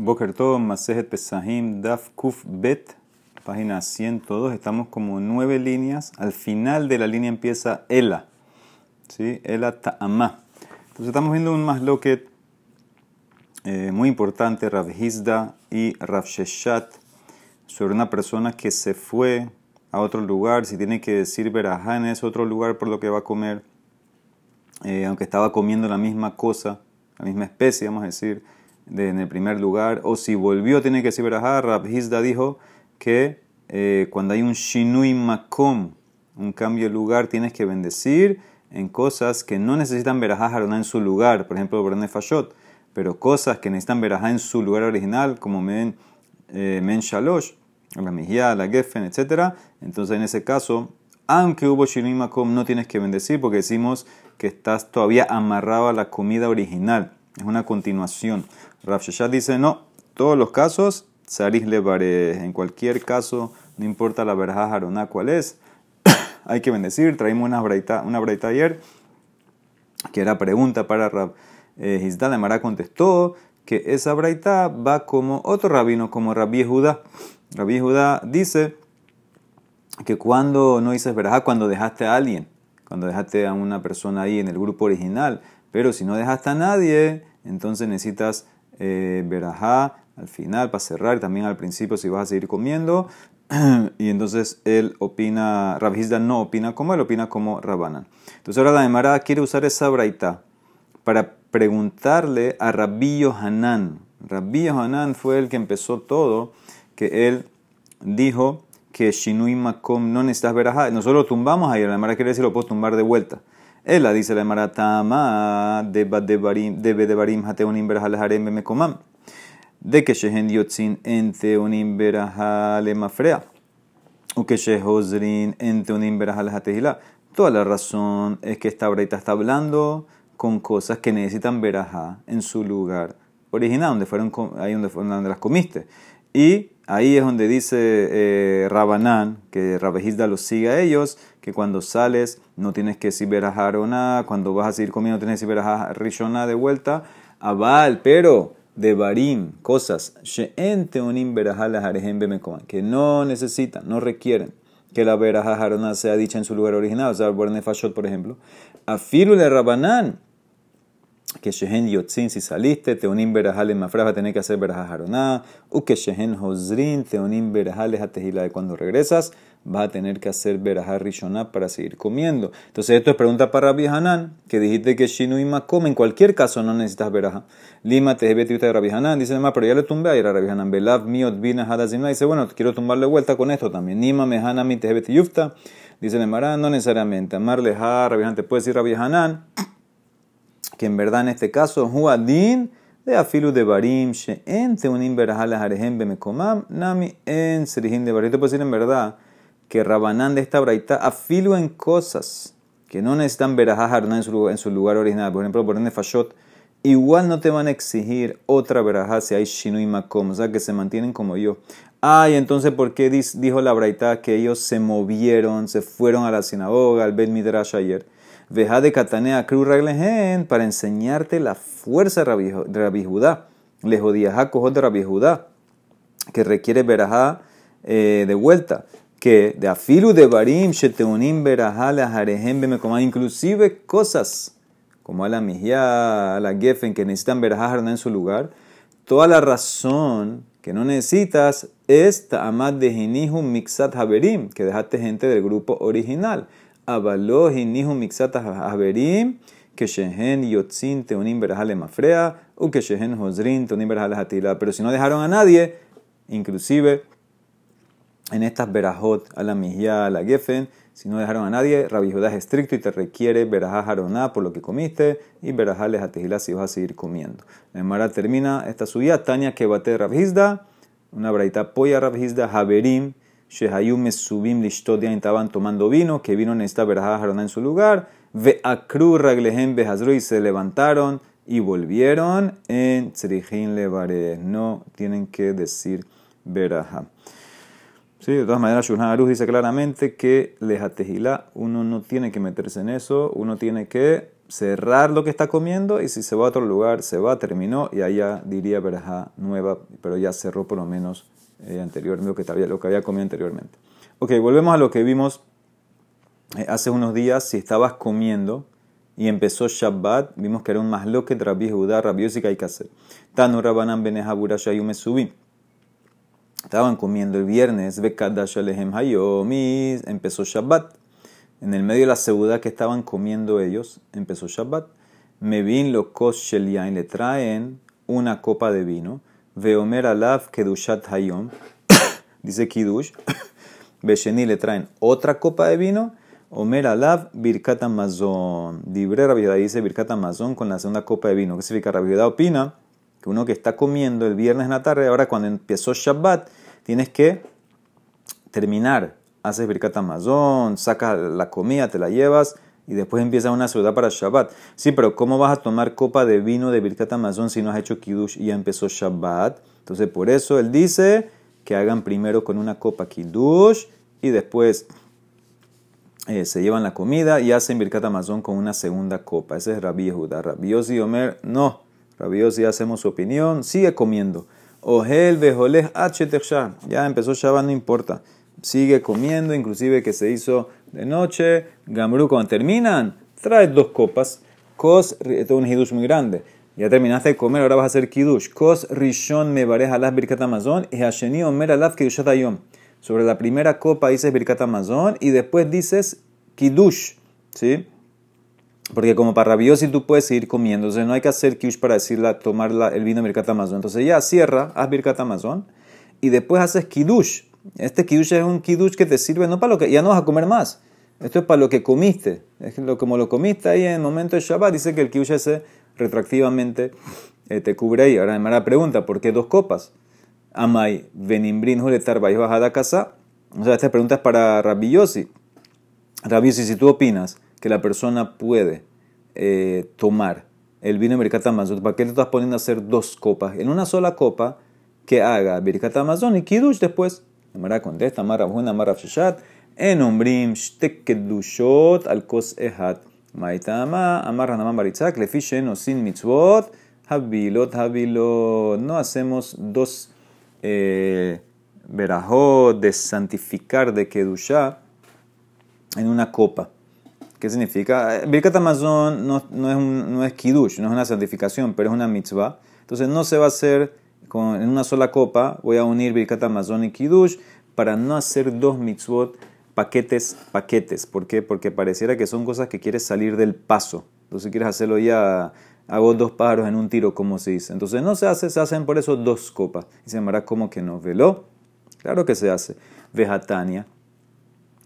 Boker Tov, Masejet Pesahim, Daf Kuf Bet, página 102. Estamos como nueve líneas. Al final de la línea empieza Ela. ¿Sí? Ela Ta'amá. Entonces estamos viendo un masloquet eh, muy importante, Rav Hizda y Rav Sheshat, sobre una persona que se fue a otro lugar, si tiene que decir verajá en otro lugar por lo que va a comer, eh, aunque estaba comiendo la misma cosa, la misma especie, vamos a decir en el primer lugar, o si volvió tiene que decir verajá. Rabhizda dijo que eh, cuando hay un shinui makom, un cambio de lugar, tienes que bendecir en cosas que no necesitan verajá haroná en su lugar, por ejemplo, Borne Fashot, pero cosas que necesitan verajá en su lugar original, como men, eh, men shalosh, la mejía, la gefen, etc. Entonces, en ese caso, aunque hubo shinui makom, no tienes que bendecir porque decimos que estás todavía amarrado a la comida original. Es una continuación. Rav Sheshat dice, no, todos los casos, Saris Levare, en cualquier caso, no importa la verja jaroná cuál es, hay que bendecir. Traímos una braita, una braita ayer, que era pregunta para Rav eh, Hizdal. Mara contestó que esa braita va como otro rabino, como Rabbi Judá. Rabbi Judá dice que cuando no dices verajá, cuando dejaste a alguien, cuando dejaste a una persona ahí en el grupo original, pero si no dejaste a nadie, entonces necesitas eh, verajá al final para cerrar y también al principio si vas a seguir comiendo. y entonces él opina, Rabhizda no opina como él, opina como Rabanan. Entonces ahora la Emara quiere usar esa braita para preguntarle a Rabbi Yohanan. Rabbi Yohanan fue el que empezó todo, que él dijo que Shinui Makom no necesitas verajá. Nosotros lo tumbamos ahí, la Emara quiere decir lo puedo tumbar de vuelta. Ella dice la Maratama de Bedebarim Hateonim Berahal me comam De que Shehen Yotzin ente unim Berahal Mafrea. O que Shehozrin ente unim Berahal Hatehila. Toda la razón es que esta breita está hablando con cosas que necesitan verajá en su lugar original, donde fueron, ahí donde, donde las comiste. Y ahí es donde dice eh, Rabanán, que Rabejizda los sigue a ellos, que cuando sales no tienes que decir nada, cuando vas a seguir comiendo tienes que decir rishona de vuelta, abal, pero de barim, cosas, she'ente unim que no necesitan, no requieren que la verajá jarona sea dicha en su lugar original, o sea, el por ejemplo, afiru le rabanán, que shehen yotzin, si saliste, teonim berajale mafra, va a tener que hacer berajá jaroná, u que shehen hozrin, teonim berajale hatehila, de cuando regresas, va a tener que hacer berajá rishoná para seguir comiendo. Entonces esto es pregunta para Rabbi Hanan, que dijiste que shinu y makom, en cualquier caso no necesitas berajá. Lima te de Rabbi Hanan, dice además, pero ya le tumbé a ir a Rabbi Hanan, belav miot bina hadazimna, dice, bueno, quiero tumbarle vuelta con esto también. Nima mehana mi tehebet yufta, dice Nemara, no necesariamente, amarle ha, Rabbi Hanan, te puede decir Rabbi Hanan, que en verdad en este caso, Huadin de afilu de barim, she'en teunim berajal harehem bemekomam, nami en serihim de barim. Te puedo decir en verdad que Rabanán de esta braita afilu en cosas que no necesitan verajá en su, en su lugar original. Por ejemplo, por ende fashot, igual no te van a exigir otra verajá si hay shinu y makom, o sea que se mantienen como yo. Ay, entonces, ¿por qué dijo la braita que ellos se movieron, se fueron a la sinagoga, al Bet Midrash ayer? Veja de Katanea Kru Raglehen para enseñarte la fuerza de Rabbi Judá. Le jodía cojot de Rabbi Judá, que requiere verajá eh, de vuelta. Que de afilu de barim, sheteunim verajá le ajarehem inclusive cosas como a la mijá, a la gefen, que necesitan verajá en su lugar. Toda la razón que no necesitas es ta'amad de hinihum mixat haberim, que dejaste gente del grupo original. Avalo nihu mixata haberim, que shehen yotzin teonim berajale mafrea, u que shehen hozrin teonim berajale hatila. Pero si no dejaron a nadie, inclusive en estas berajot, a la mijia, a la si no dejaron a nadie, Rabbi es estricto y te requiere verajá jaroná por lo que comiste y verajales a tejilá si vas a seguir comiendo. La Emara termina esta subida, Tania que bate una braita polla Rabhizda, Haberim, Shehayum subim lishtodia estaban tomando vino, que vino en esta verajá en su lugar. Ve akru raglehem behazru y se levantaron y volvieron en tzrichin levare. No tienen que decir verajá. Sí, de todas maneras, Shulhan dice claramente que lejatejilá, uno no tiene que meterse en eso, uno tiene que cerrar lo que está comiendo y si se va a otro lugar, se va, terminó y allá diría verja nueva, pero ya cerró por lo menos eh, lo que, había, comido anteriormente. Ok, volvemos a lo que vimos eh, hace unos días. Si estabas comiendo y empezó Shabbat, vimos que era un que Rabbi Judá, Rabbi que hacer. Tanu Rabanan Benehabura Shayume subí. Estaban comiendo el viernes, empezó Shabbat. En el medio de la seudá que estaban comiendo ellos, empezó Shabbat. Me vin lo kos le traen una copa de vino. Veomer alav kedushat hayom, dice kidush. Besheni le traen otra copa de vino. Omer alav birkat amazon. Dibre dice birkat amazon con la segunda copa de vino. ¿Qué significa? Rabbi opina que uno que está comiendo el viernes en la tarde, ahora cuando empezó Shabbat, tienes que terminar haces Birkat Amazon, sacas la comida, te la llevas y después empieza una ciudad para Shabbat. Sí, pero ¿cómo vas a tomar copa de vino de Birkat Amazon si no has hecho Kiddush y ya empezó Shabbat? Entonces, por eso él dice que hagan primero con una copa Kiddush y después eh, se llevan la comida y hacen Birkat Amazon con una segunda copa. Ese es Rabbi Yehuda. Rabbi y Omer, no. Rabbi Yossi hacemos su opinión, sigue comiendo. Ohel Beholeh Ya empezó Shabbat, no importa sigue comiendo, inclusive que se hizo de noche. Gamru, cuando terminan, trae dos copas. Kos, esto es un hidush muy grande. Ya terminaste de comer, ahora vas a hacer kiddush. Kos rishon me bareja alas birkat amazon y hasheni omer alaf kiddushat ayom. Sobre la primera copa dices birkat amazon y después dices kiddush. ¿Sí? Porque como para rabiosi tú puedes seguir comiendo, entonces no hay que hacer kiddush para decirla, tomar el vino birkat amazon. Entonces ya cierra, haz birkat amazon y después haces kiddush. Este kiddush es un kiddush que te sirve no para lo que ya no vas a comer más. Esto es para lo que comiste. Es lo, como lo comiste ahí en el momento de Shabbat, dice que el kiddush ese retroactivamente eh, te cubre ahí. Ahora me la pregunta, ¿por qué dos copas? Amai, venimbrin huletar bajada casa. O sea, esta pregunta es para. Rabbi Yossi, si tú opinas que la persona puede eh, tomar el vino de Birkat Amazon, ¿para qué te estás poniendo a hacer dos copas? En una sola copa, que haga Birkat Amazon y Kiddush después. Amara contesta, Amara Bujuna, Amara Fshat, en umbrim shtek kedushot al kos ehat. Maitama, Amara Naman Baritzak, lefishen o sin mitzvot, habilot, habilot. No hacemos dos eh, verajot de santificar de kedusha en una copa. ¿Qué significa? Birkat Amazon no, no, es un, no es kiddush, no es una santificación, pero es una mitzvah. Entonces no se va a hacer en una sola copa, voy a unir Birkat Amazon y Kiddush para no hacer dos mitzvot paquetes, paquetes. ¿Por qué? Porque pareciera que son cosas que quieres salir del paso. Entonces, quieres hacerlo ya, hago dos pájaros en un tiro, como se dice. Entonces, no se hace, se hacen por eso dos copas. Y se llamará como que no. ¿Veló? Claro que se hace. Vejatania.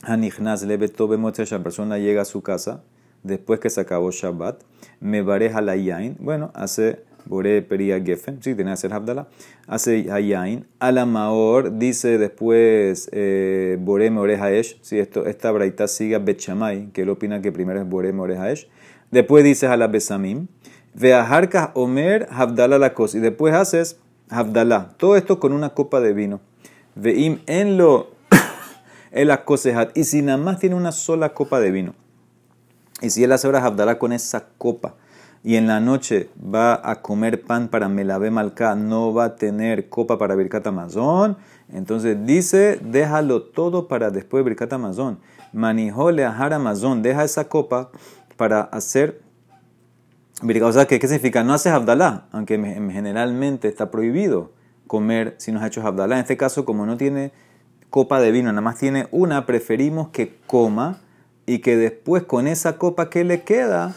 Hanichnas lebetobe la persona llega a su casa después que se acabó Shabbat. Me bareja la yain. Bueno, hace Bore Peria Gefen, sí, tiene que hacer Abdala. Hace Hayain. Alamaor dice después eh, Bore More Haesh. Sí, esto, esta braita sigue a Bechamay, que él opina que primero es Bore More Haesh. Después dices a la Besamim. Veaharkas Omer Habdala la cosa. Y después haces Habdala. Todo esto con una copa de vino. Veim en lo el acosejat. Y si nada más tiene una sola copa de vino. Y si él hace Habdala con esa copa y en la noche va a comer pan para Melave Malca, no va a tener copa para Birkat Amazon, entonces dice, déjalo todo para después de Birkat Amazon. Manijole Ahar Amazon, deja esa copa para hacer Birkat. O sea, ¿qué, significa? No haces Abdalá, aunque generalmente está prohibido comer si no has hecho Abdalá. En este caso, como no tiene copa de vino, nada más tiene una, preferimos que coma y que después con esa copa que le queda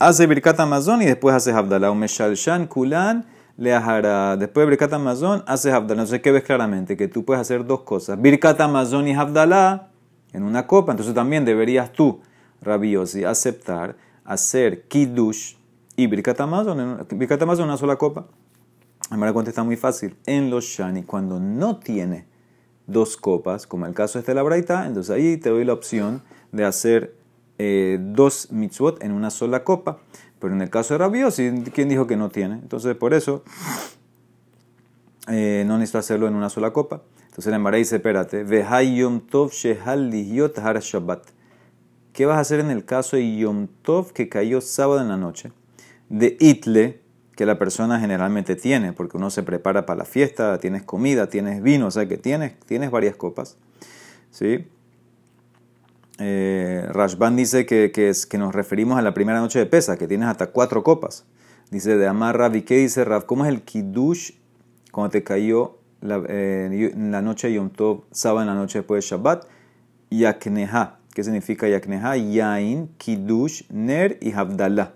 hace Birkat Amazon y después hace Abdalá. Shan Kulan le Después de Birkat Amazon hace Abdalá. Entonces, ¿qué ves claramente? Que tú puedes hacer dos cosas. Birkat Amazon y Abdalá en una copa. Entonces también deberías tú, Rabiosi, aceptar hacer Kiddush y Birkat Amazon. Birkat Amazon en una sola copa. Ahora contesta muy fácil. En los Shani, cuando no tiene dos copas, como el caso este de la Braita, entonces ahí te doy la opción de hacer eh, dos mitzvot en una sola copa. Pero en el caso de Rabiosi, ¿quién dijo que no tiene? Entonces, por eso, eh, no necesito hacerlo en una sola copa. Entonces, la Emara dice, espérate, Tov Shehal Shabbat. ¿Qué vas a hacer en el caso de Yom Tov que cayó sábado en la noche? De Itle, que la persona generalmente tiene, porque uno se prepara para la fiesta, tienes comida, tienes vino, o sea que tienes, tienes varias copas. ¿Sí? Eh, Rashban dice que, es, que nos referimos a la primera noche de pesa, que tienes hasta cuatro copas. Dice de Amar Rav, ¿y qué dice Rav? ¿Cómo es el Kiddush cuando te cayó la, eh, la noche de Yom Tov, sábado en la noche después de Shabbat? Yakneha. ¿Qué significa Yakneha? Yain, Kiddush, Ner y Havdalah.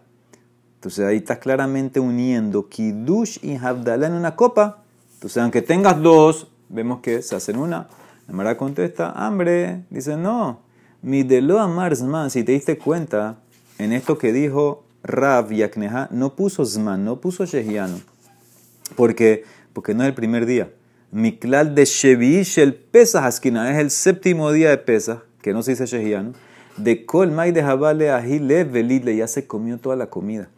Entonces ahí estás claramente uniendo Kiddush y Havdalah en una copa. Entonces, aunque tengas dos, vemos que se hacen una. La Mara contesta, hambre. Dice, no. Mi de lo amar Zman, si te diste cuenta, en esto que dijo Rav Yakneha, no puso Zman, no puso Shehiano. Porque, porque no es el primer día. Miklal de Shevish el Pesach Askina, es el séptimo día de Pesach, que no se dice Shehiano. De Kol Mai de Jabale Ahile Velidle, ya se comió toda la comida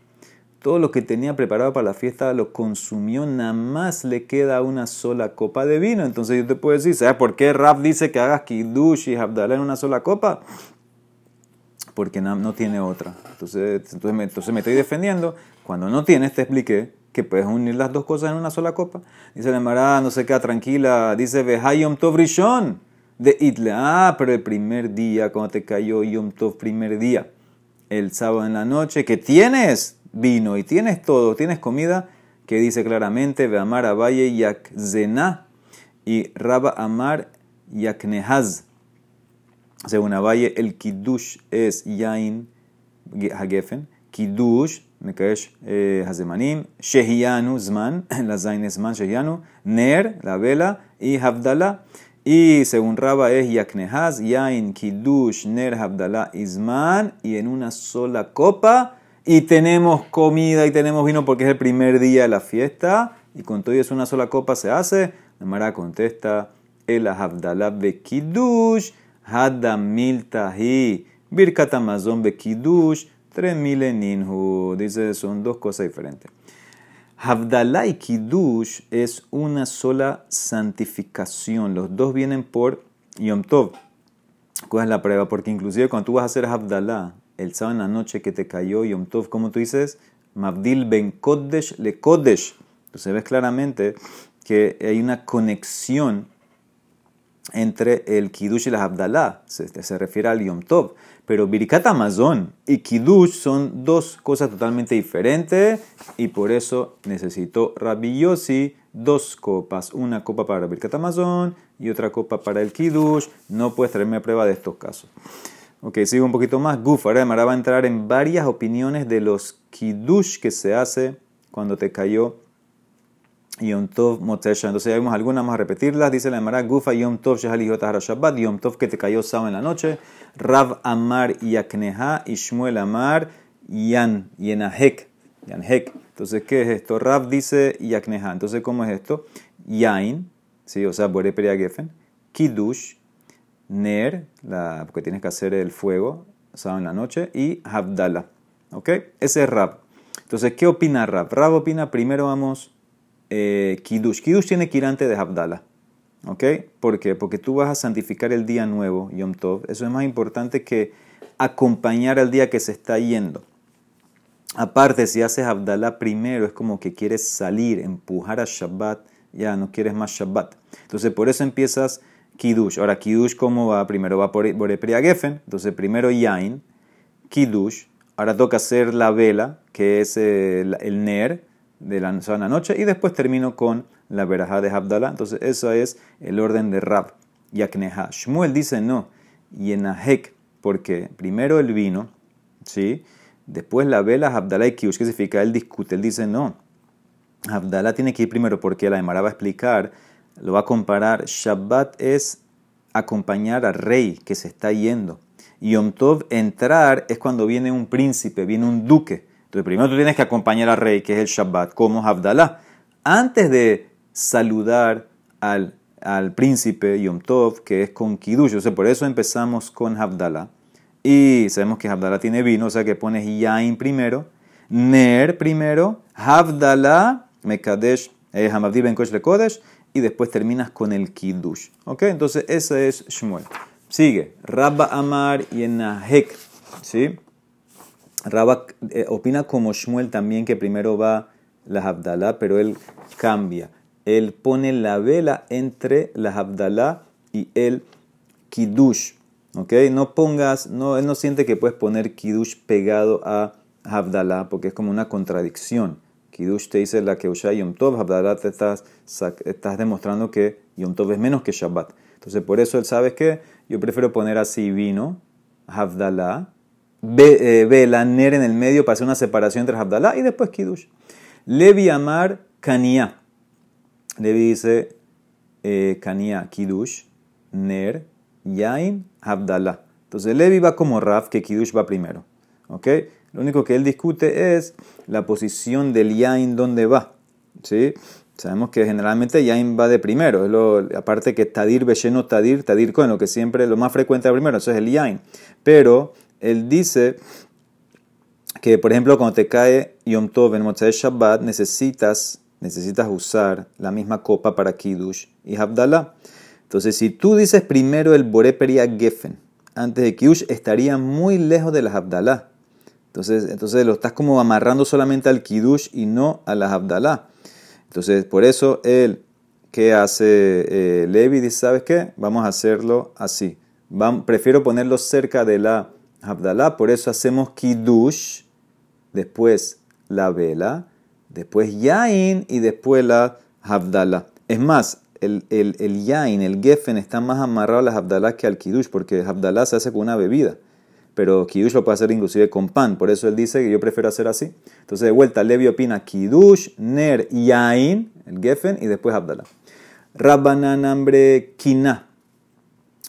todo lo que tenía preparado para la fiesta lo consumió, nada más le queda una sola copa de vino. Entonces yo te puedo decir, ¿sabes por qué Raf dice que hagas kiddush y habdalah en una sola copa? Porque no, tiene otra. Entonces, entonces, me, entonces me estoy defendiendo. Cuando no tienes, te expliqué que puedes unir las dos cosas en una sola copa. Dice la Mara, no se queda tranquila. Dice, Vehayom Tov Rishon de Itle. Ah, pero el primer día, cuando te cayó Yom Tov, primer día, el sábado en la noche, ¿qué tienes? vino y tienes todo, tienes comida, que dice claramente, ve amar a Valle yakzena y Raba amar yaknehaz. Según Valle, el kiddush es yain hagefen, kiddush, mekaesh eh, hazemanim, shehianu zman, la zain zman shehianu, ner, la vela, y havdala. Y según Raba es yaknehaz, yain, kiddush, ner, havdala, izman, y en una sola copa, y tenemos comida y tenemos vino porque es el primer día de la fiesta y con todo y es una sola copa se hace, la Mara contesta, el Abdallah Bekidush, Hadamil Tahi, Birkat Amazon Bekidush, tres ninhu. Dice, son dos cosas diferentes. Havdalah y Kiddush es una sola santificación. Los dos vienen por Yom Tov. ¿Cuál es la prueba? Porque inclusive cuando tú vas a hacer Havdalah, el sábado en la noche que te cayó Yom Tov, como tú dices, Mabdil ben Kodesh le Kodesh. Entonces ves claramente que hay una conexión entre el Kiddush y la Abdalá, se, se, refiere al Yom Tov. Pero Birkat Amazon y Kiddush son dos cosas totalmente diferentes y por eso necesitó Rabbi Yossi dos copas, una copa para Birkat Amazon y otra copa para el Kiddush. No puedes traerme prueba de estos casos. Ok, sigo un poquito más. Guf, ahora va a entrar en varias opiniones de los kiddush que se hace cuando te cayó Yom Tov Motesha. Entonces ya vimos algunas, más a repetirlas. Dice la Emara, Gufa Yom Tov Shehaliot Shabbat, Yom Tov que te cayó sábado en la noche, Rav Amar Yakneha, Ishmuel Amar, Yan, Yenahek, Yanhek. Entonces, ¿qué es esto? Rav dice Yakneha. Entonces, ¿cómo es esto? Yain, ¿sí? o sea, Bore Gefen, Kiddush, Ner, la, porque tienes que hacer el fuego, sábado en la noche, y Havdalah. ¿Ok? Ese es Rab. Entonces, ¿qué opina Rab? Rab opina, primero vamos, eh, Kiddush. Kiddush tiene que ir antes de Havdalah. ¿Ok? ¿Por qué? Porque tú vas a santificar el día nuevo, Yom Tov. Eso es más importante que acompañar al día que se está yendo. Aparte, si haces Abdallah primero, es como que quieres salir, empujar a Shabbat, ya no quieres más Shabbat. Entonces, por eso empiezas Kiddush. Ahora, Kiddush, ¿cómo va? Primero va por, por Geffen. Entonces, primero Yain, Kiddush. Ahora toca hacer la vela, que es el, Ner de la noche. Y después termino con la verajá de Abdallah. Entonces, eso es el orden de Rab. Yakneha. Shmuel dice no. Yenahek. Porque primero el vino, ¿sí? Después la vela, Abdallah y Kiddush. ¿Qué significa? Él discute. Él dice no. Abdallah tiene que ir primero porque la Emara va a explicar lo va a comparar. Shabbat es acompañar al rey que se está yendo. Yom Tov, entrar, es cuando viene un príncipe, viene un duque. Entonces, primero tú tienes que acompañar al rey, que es el Shabbat, como Abdallah. Antes de saludar al, al príncipe Yom Tov, que es con Kiddush. O sea, por eso empezamos con Abdallah. Y sabemos que Abdallah tiene vino, o sea que pones Yain primero, Ner primero, Abdallah, Mekadesh, eh, Hamavdi Ben Kosh Kodesh, y después terminas con el Kiddush. ¿Ok? Entonces ese es Shmuel. Sigue. Rabba Amar y Enahek. ¿sí? Raba eh, opina como Shmuel también que primero va la Abdalá, pero él cambia. Él pone la vela entre la Abdalá y el Kiddush. ¿Ok? No pongas, no, él no siente que puedes poner Kiddush pegado a Abdalá porque es como una contradicción. Kiddush te dice la que Yom Tov, Abdalá te estás, demostrando que Yom Tov es menos que Shabbat. Entonces, por eso él sabe que yo prefiero poner así vino, Abdalá, eh, vela, ner en el medio para hacer una separación entre Abdalá y después Kiddush. Levi Amar Kania. Levi dice eh, Kania, Kiddush, ner, yain, Abdalá. Entonces Levi va como Raf, que Kiddush va primero. ¿Ok? Lo único que él discute es la posición del yain donde va. ¿Sí? Sabemos que generalmente yain va de primero. Aparte que tadir, belleno, tadir, tadir con lo que siempre lo más frecuente de primero. Eso es el yain. Pero él dice que, por ejemplo, cuando te cae Yom Tov en Motzai Shabbat, necesitas, necesitas usar la misma copa para Kiddush y Abdallah. Entonces, si tú dices primero el Boreperia Geffen antes de Kiddush, estaría muy lejos de las Abdallah. Entonces, entonces lo estás como amarrando solamente al Kiddush y no a las Abdallah. Entonces, por eso él, ¿qué hace eh, Levi? Dice, ¿sabes qué? Vamos a hacerlo así. prefiero ponerlo cerca de la Abdalá, por eso hacemos Kiddush, después la vela, después Yain y después la Abdalá. Es más, el, el, el Yain, el Geffen, está más amarrado a las Abdalá que al Kiddush, porque Abdalá se hace con una bebida. Pero Kiddush lo puede hacer inclusive con pan, por eso él dice que yo prefiero hacer así. Entonces, de vuelta, Levi opina Kiddush, Ner, Yain, el Geffen, y después Abdalá. Rabbanan, hambre, Kina.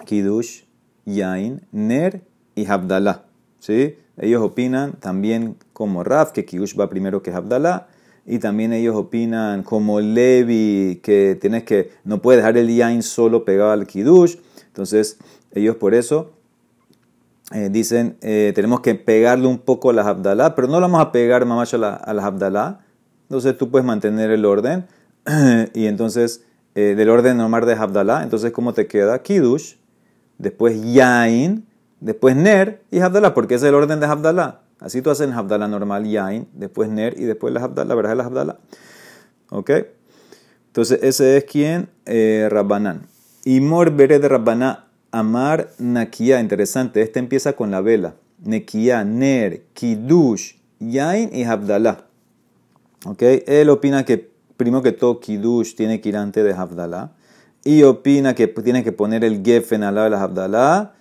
Kiddush, Yain, Ner y Abdalá. ¿sí? Ellos opinan también como Raf, que Kiddush va primero que Abdalá. Y también ellos opinan como Levi, que tienes que, no puedes dejar el Yain solo pegado al Kiddush. Entonces, ellos por eso eh, dicen, eh, tenemos que pegarle un poco a las Abdalá, pero no lo vamos a pegar más a, Abdalá. Entonces tú puedes mantener el orden. y entonces, eh, del orden normal de Abdalá, entonces, ¿cómo te queda? Kiddush, después Yain, después Ner y Abdalá, porque es el orden de Abdalá. Así tú haces en Abdalá normal, Yain, después Ner y después la Abdalá, la verdad es la. ¿Ok? Entonces ese es quien, eh, Rabbanán. Y Mor de Rabbaná, Amar Nakia, interesante, este empieza con la vela. Nekia, Ner, Kidush, Yain y Abdalá. ¿Ok? Él opina que primero que todo Kidush tiene que ir antes de Abdalá. Y opina que tiene que poner el Gefen al lado de la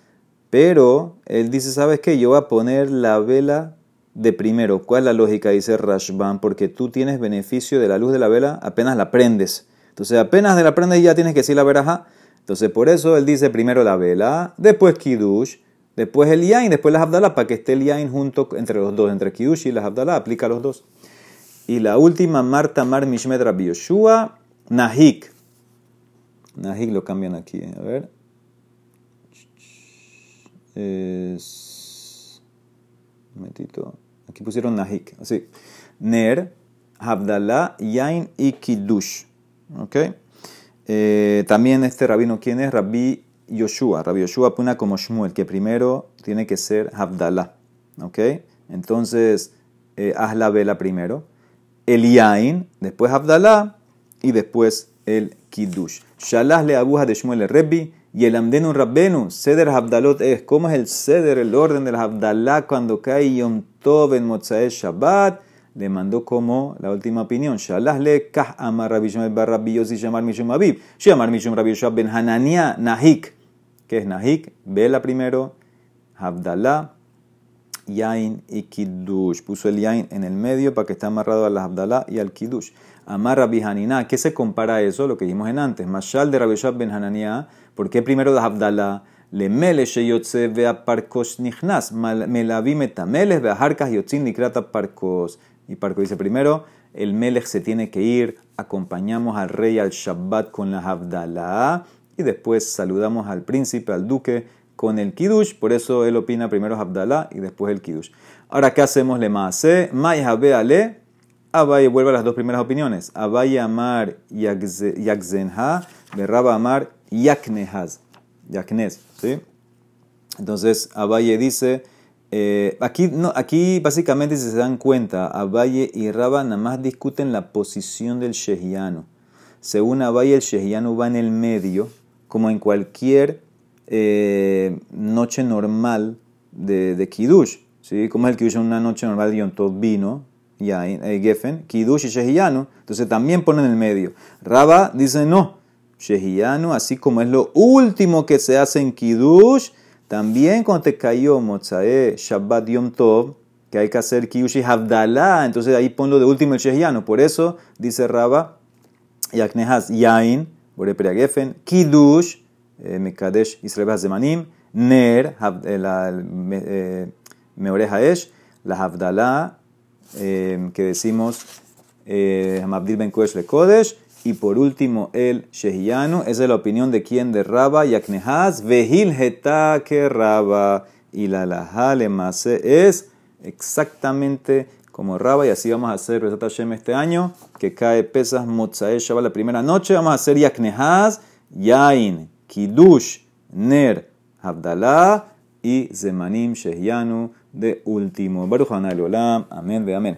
pero él dice, ¿sabes qué? Yo voy a poner la vela de primero. ¿Cuál es la lógica? Dice Rashban, porque tú tienes beneficio de la luz de la vela apenas la prendes. Entonces apenas la prendes ya tienes que decir la veraja. Entonces por eso él dice primero la vela, después Kiddush, después el Yain, después las Abdalá, para que esté el Yain junto entre los dos, entre Kiddush y las Abdalá, aplica los dos. Y la última, Marta Mar Mishmet Rabbi Nahik. Nahik lo cambian aquí, a ver es. Un momentito. Aquí pusieron Nahik. Así. Ner, Abdallah, Yain y Kiddush. ¿Ok? Eh, también este rabino, ¿quién es? Rabbi Yoshua. Rabbi Yoshua pone como Shmuel, que primero tiene que ser Abdallah. ¿Ok? Entonces, eh, haz la vela primero. El Yain, después Abdallah y después el Kiddush. Shalah le abuja de Shmuel el Rebbi y el Amdenu Rabbenu, Seder Abdalot es, ¿cómo es el Seder, el orden del Abdalá cuando cae Yom Tov en Mozae Shabbat? Le mandó como la última opinión. Shalah le kah amar Rabbi Shmuel bar Rabbi Yossi shamar mishum Abib. Shamar mishum Rabbi Yoshua ben Hanania Nahik. ¿Qué es Nahik? Vela primero, Abdalá, Yain y Kiddush. Puso el Yain en el medio para que esté amarrado al Abdalá y al Kiddush. Amar Rabbi Hanina. ¿Qué se compara a eso? Lo que dijimos en antes. Mashal de Rabbi Yoshua ben Hanania ¿Por qué primero das Abdalá? Le mele sheyotze vea parkos nichnas. Melavim etamelech vea harkas yotzin nikrata parkos. Y Parco dice primero, el melech se tiene que ir, acompañamos al rey al Shabbat con la Abdalá y después saludamos al príncipe, al duque con el Kiddush. Por eso él opina primero Abdalá y después el Kiddush. Ahora, ¿qué hacemos? Le maase, ve ale. Abaye vuelve a las dos primeras opiniones. Abaye amar yakzenha, berraba amar Yaknehaz. Yaknes, ¿sí? Entonces, Abaye dice, Eh, aquí, aquí básicamente, si se dan cuenta, Abaye y Raba nada más discuten la posición del shehiano. Según Abaye, el shehiano va en el medio, como en cualquier eh, noche normal de, Kiddush. ¿sí? Como es el Kiddush en una noche normal de Yom vino, ya, eh, Geffen, Kiddush y Shehiano. Entonces también ponen en el medio. Raba dice no. Shehiano, así como es lo último que se hace en Kiddush, también cuando te cayó Mozae Shabbat Yom Tov, que hay que hacer Kiddush y Havdalah, entonces ahí ponlo de último el Shehiano. Por eso dice Raba, Yaknehas Yain, Borepria Geffen, Kiddush, eh, Mekadesh Israel Zemanim, Ner, Meoreja Esh, la Havdalah, que decimos Hamabdil Ben Kodesh, y por último, el Shehianu. Esa es la opinión de quien de Raba y Aknehaz. Vehil que Raba. Y la Lahale Mase es exactamente como Raba. Y así vamos a hacer Resat Hashem este año. Que cae Pesas Motzae Shabbat la primera noche. Vamos a hacer Yaknehaz, Yain, Kidush, Ner, Abdallah y Zemanim Shehianu de último. Baruch Olam. Amén, ve amén.